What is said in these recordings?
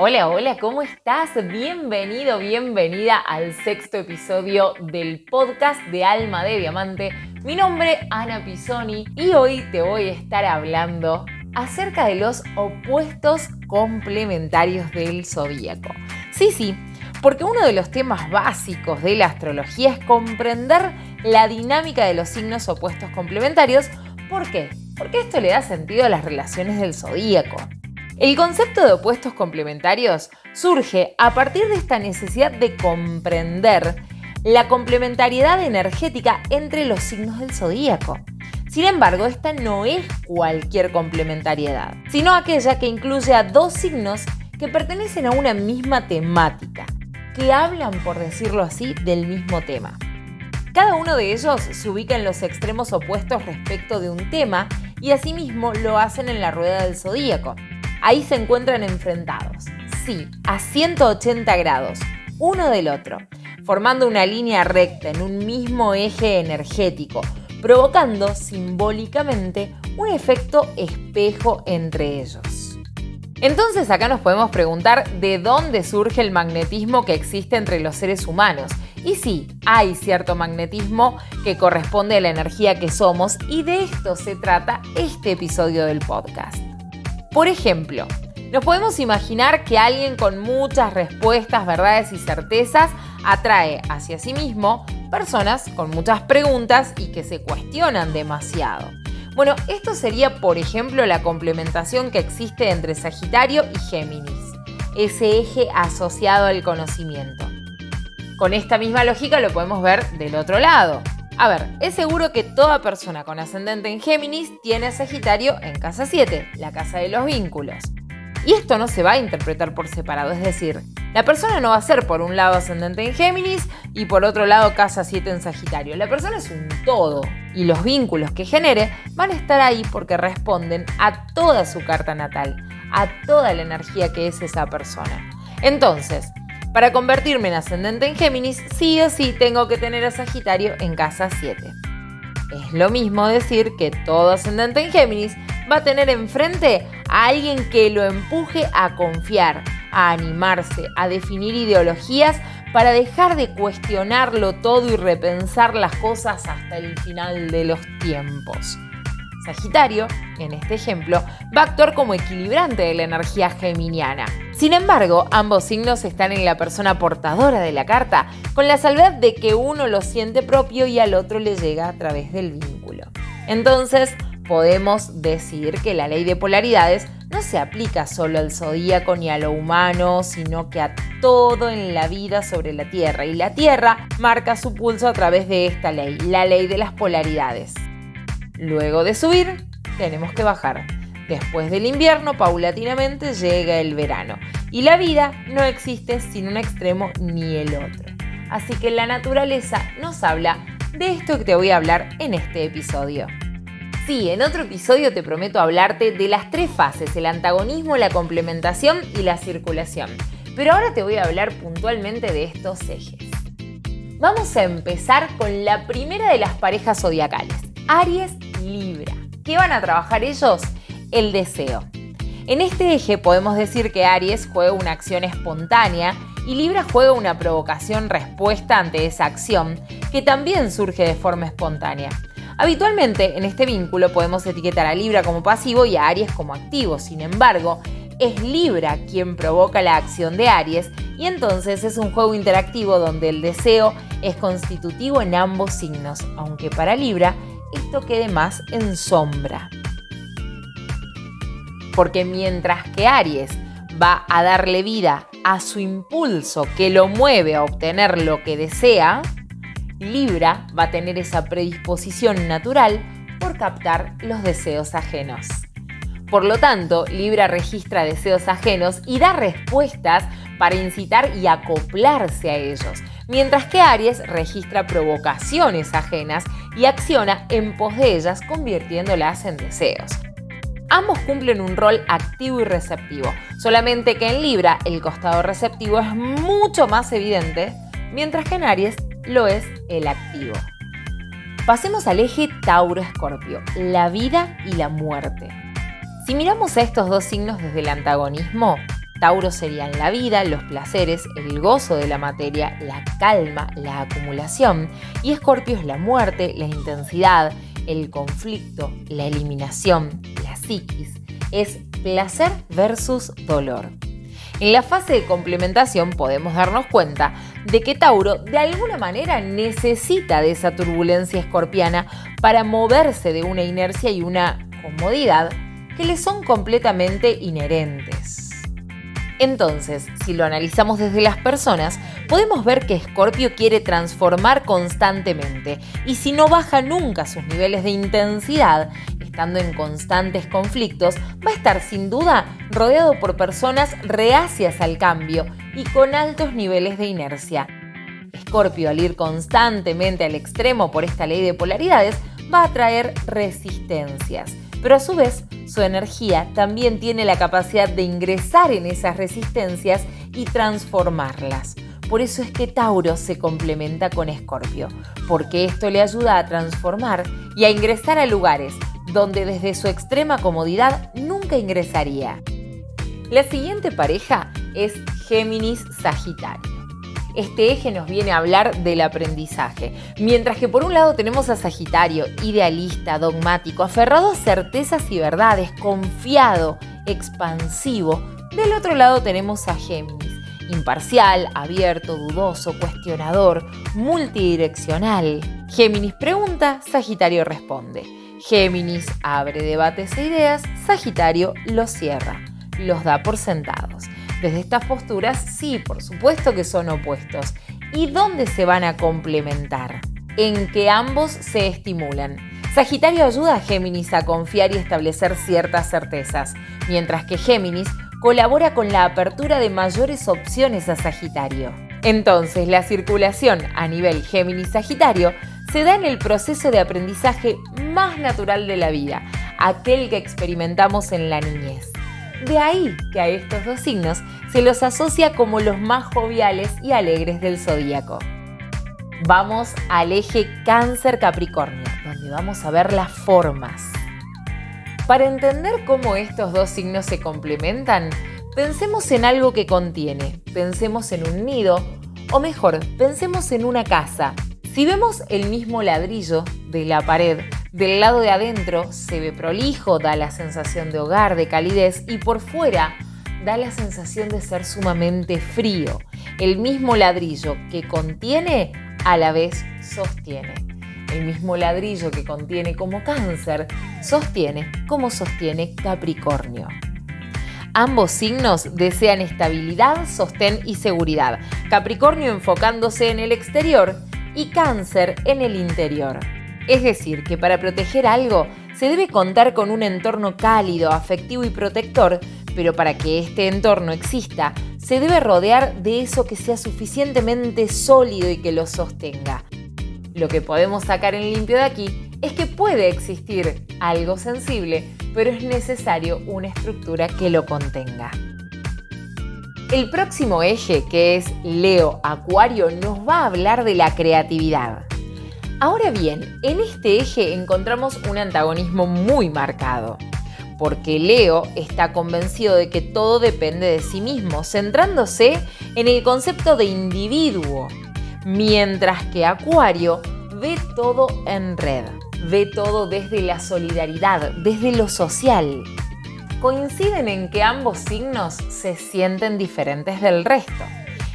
Hola, hola, ¿cómo estás? Bienvenido, bienvenida al sexto episodio del podcast de Alma de Diamante. Mi nombre es Ana Pisoni y hoy te voy a estar hablando acerca de los opuestos complementarios del zodíaco. Sí, sí, porque uno de los temas básicos de la astrología es comprender la dinámica de los signos opuestos complementarios. ¿Por qué? Porque esto le da sentido a las relaciones del zodíaco. El concepto de opuestos complementarios surge a partir de esta necesidad de comprender la complementariedad energética entre los signos del zodíaco. Sin embargo, esta no es cualquier complementariedad, sino aquella que incluye a dos signos que pertenecen a una misma temática, que hablan, por decirlo así, del mismo tema. Cada uno de ellos se ubica en los extremos opuestos respecto de un tema y asimismo lo hacen en la rueda del zodíaco. Ahí se encuentran enfrentados, sí, a 180 grados, uno del otro, formando una línea recta en un mismo eje energético, provocando simbólicamente un efecto espejo entre ellos. Entonces acá nos podemos preguntar de dónde surge el magnetismo que existe entre los seres humanos. Y sí, hay cierto magnetismo que corresponde a la energía que somos y de esto se trata este episodio del podcast. Por ejemplo, nos podemos imaginar que alguien con muchas respuestas, verdades y certezas atrae hacia sí mismo personas con muchas preguntas y que se cuestionan demasiado. Bueno, esto sería, por ejemplo, la complementación que existe entre Sagitario y Géminis, ese eje asociado al conocimiento. Con esta misma lógica lo podemos ver del otro lado. A ver, es seguro que toda persona con ascendente en Géminis tiene Sagitario en casa 7, la casa de los vínculos. Y esto no se va a interpretar por separado, es decir, la persona no va a ser por un lado ascendente en Géminis y por otro lado casa 7 en Sagitario. La persona es un todo y los vínculos que genere van a estar ahí porque responden a toda su carta natal, a toda la energía que es esa persona. Entonces, para convertirme en ascendente en Géminis, sí o sí tengo que tener a Sagitario en casa 7. Es lo mismo decir que todo ascendente en Géminis va a tener enfrente a alguien que lo empuje a confiar, a animarse, a definir ideologías para dejar de cuestionarlo todo y repensar las cosas hasta el final de los tiempos. Sagitario, en este ejemplo, va a actuar como equilibrante de la energía geminiana. Sin embargo, ambos signos están en la persona portadora de la carta, con la salvedad de que uno lo siente propio y al otro le llega a través del vínculo. Entonces, podemos decir que la ley de polaridades no se aplica solo al zodíaco ni a lo humano, sino que a todo en la vida sobre la Tierra. Y la Tierra marca su pulso a través de esta ley, la ley de las polaridades. Luego de subir, tenemos que bajar. Después del invierno, paulatinamente llega el verano. Y la vida no existe sin un extremo ni el otro. Así que la naturaleza nos habla de esto que te voy a hablar en este episodio. Sí, en otro episodio te prometo hablarte de las tres fases, el antagonismo, la complementación y la circulación. Pero ahora te voy a hablar puntualmente de estos ejes. Vamos a empezar con la primera de las parejas zodiacales, Aries Libra. ¿Qué van a trabajar ellos? El deseo. En este eje podemos decir que Aries juega una acción espontánea y Libra juega una provocación respuesta ante esa acción que también surge de forma espontánea. Habitualmente en este vínculo podemos etiquetar a Libra como pasivo y a Aries como activo, sin embargo, es Libra quien provoca la acción de Aries y entonces es un juego interactivo donde el deseo es constitutivo en ambos signos, aunque para Libra esto quede más en sombra. Porque mientras que Aries va a darle vida a su impulso que lo mueve a obtener lo que desea, Libra va a tener esa predisposición natural por captar los deseos ajenos. Por lo tanto, Libra registra deseos ajenos y da respuestas para incitar y acoplarse a ellos, mientras que Aries registra provocaciones ajenas y acciona en pos de ellas convirtiéndolas en deseos. Ambos cumplen un rol activo y receptivo, solamente que en Libra el costado receptivo es mucho más evidente, mientras que en Aries lo es el activo. Pasemos al eje Tauro-Escorpio, la vida y la muerte. Si miramos a estos dos signos desde el antagonismo, Tauro serían la vida, los placeres, el gozo de la materia, la calma, la acumulación. Y Escorpio es la muerte, la intensidad, el conflicto, la eliminación, la psiquis. Es placer versus dolor. En la fase de complementación podemos darnos cuenta de que Tauro de alguna manera necesita de esa turbulencia escorpiana para moverse de una inercia y una comodidad que le son completamente inherentes. Entonces, si lo analizamos desde las personas, podemos ver que Scorpio quiere transformar constantemente y si no baja nunca sus niveles de intensidad, estando en constantes conflictos, va a estar sin duda rodeado por personas reacias al cambio y con altos niveles de inercia. Scorpio, al ir constantemente al extremo por esta ley de polaridades, va a traer resistencias pero a su vez su energía también tiene la capacidad de ingresar en esas resistencias y transformarlas. Por eso es que Tauro se complementa con Escorpio, porque esto le ayuda a transformar y a ingresar a lugares donde desde su extrema comodidad nunca ingresaría. La siguiente pareja es Géminis-Sagitario este eje nos viene a hablar del aprendizaje. Mientras que por un lado tenemos a Sagitario, idealista, dogmático, aferrado a certezas y verdades, confiado, expansivo, del otro lado tenemos a Géminis, imparcial, abierto, dudoso, cuestionador, multidireccional. Géminis pregunta, Sagitario responde. Géminis abre debates e ideas, Sagitario los cierra, los da por sentados. Desde estas posturas, sí, por supuesto que son opuestos. ¿Y dónde se van a complementar? En que ambos se estimulan. Sagitario ayuda a Géminis a confiar y establecer ciertas certezas, mientras que Géminis colabora con la apertura de mayores opciones a Sagitario. Entonces, la circulación a nivel Géminis-Sagitario se da en el proceso de aprendizaje más natural de la vida, aquel que experimentamos en la niñez. De ahí que a estos dos signos se los asocia como los más joviales y alegres del zodíaco. Vamos al eje Cáncer-Capricornio, donde vamos a ver las formas. Para entender cómo estos dos signos se complementan, pensemos en algo que contiene, pensemos en un nido, o mejor, pensemos en una casa. Si vemos el mismo ladrillo de la pared del lado de adentro se ve prolijo, da la sensación de hogar, de calidez y por fuera da la sensación de ser sumamente frío. El mismo ladrillo que contiene a la vez sostiene. El mismo ladrillo que contiene como cáncer sostiene como sostiene Capricornio. Ambos signos desean estabilidad, sostén y seguridad. Capricornio enfocándose en el exterior y cáncer en el interior. Es decir, que para proteger algo se debe contar con un entorno cálido, afectivo y protector, pero para que este entorno exista, se debe rodear de eso que sea suficientemente sólido y que lo sostenga. Lo que podemos sacar en limpio de aquí es que puede existir algo sensible, pero es necesario una estructura que lo contenga. El próximo eje, que es Leo Acuario, nos va a hablar de la creatividad. Ahora bien, en este eje encontramos un antagonismo muy marcado, porque Leo está convencido de que todo depende de sí mismo, centrándose en el concepto de individuo, mientras que Acuario ve todo en red, ve todo desde la solidaridad, desde lo social. Coinciden en que ambos signos se sienten diferentes del resto.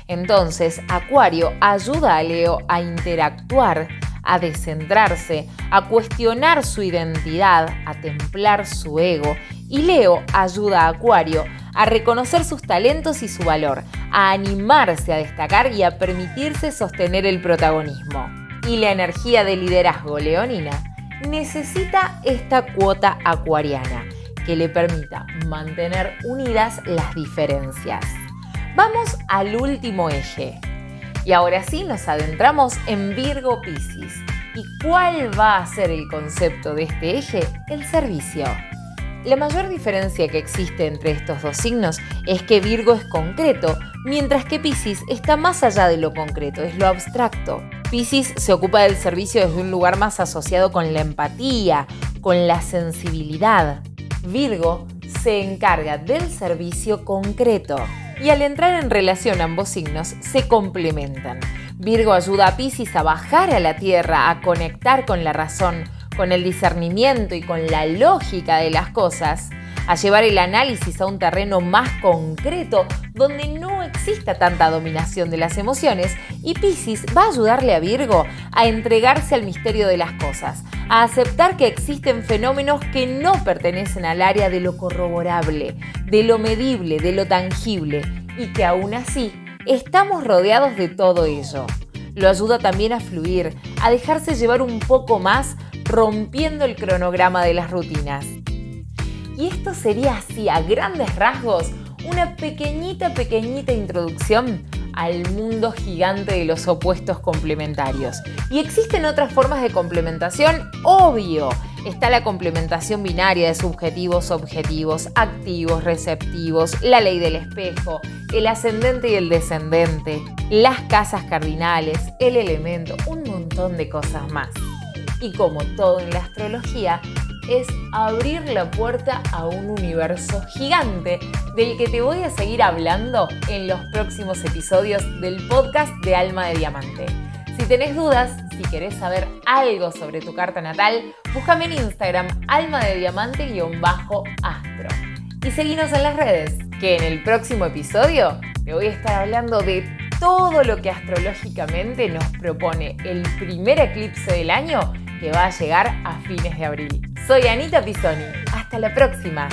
Entonces, Acuario ayuda a Leo a interactuar a descentrarse, a cuestionar su identidad, a templar su ego. Y Leo ayuda a Acuario a reconocer sus talentos y su valor, a animarse a destacar y a permitirse sostener el protagonismo. Y la energía de liderazgo leonina necesita esta cuota acuariana que le permita mantener unidas las diferencias. Vamos al último eje, y ahora sí nos adentramos en Virgo Piscis. ¿Y cuál va a ser el concepto de este eje? El servicio. La mayor diferencia que existe entre estos dos signos es que Virgo es concreto, mientras que Piscis está más allá de lo concreto, es lo abstracto. Piscis se ocupa del servicio desde un lugar más asociado con la empatía, con la sensibilidad. Virgo se encarga del servicio concreto. Y al entrar en relación ambos signos, se complementan. Virgo ayuda a Pisces a bajar a la tierra, a conectar con la razón, con el discernimiento y con la lógica de las cosas, a llevar el análisis a un terreno más concreto donde no exista tanta dominación de las emociones y Pisces va a ayudarle a Virgo a entregarse al misterio de las cosas, a aceptar que existen fenómenos que no pertenecen al área de lo corroborable, de lo medible, de lo tangible y que aún así estamos rodeados de todo ello. Lo ayuda también a fluir, a dejarse llevar un poco más rompiendo el cronograma de las rutinas. Y esto sería así, a grandes rasgos, una pequeñita, pequeñita introducción al mundo gigante de los opuestos complementarios. ¿Y existen otras formas de complementación? Obvio. Está la complementación binaria de subjetivos, objetivos, activos, receptivos, la ley del espejo, el ascendente y el descendente, las casas cardinales, el elemento, un montón de cosas más. Y como todo en la astrología, es abrir la puerta a un universo gigante del que te voy a seguir hablando en los próximos episodios del podcast de Alma de Diamante. Si tenés dudas, si querés saber algo sobre tu carta natal, búscame en Instagram alma de diamante-astro. Y seguinos en las redes, que en el próximo episodio te voy a estar hablando de todo lo que astrológicamente nos propone el primer eclipse del año que va a llegar a fines de abril. Soy Anita Pisoni. Hasta la próxima.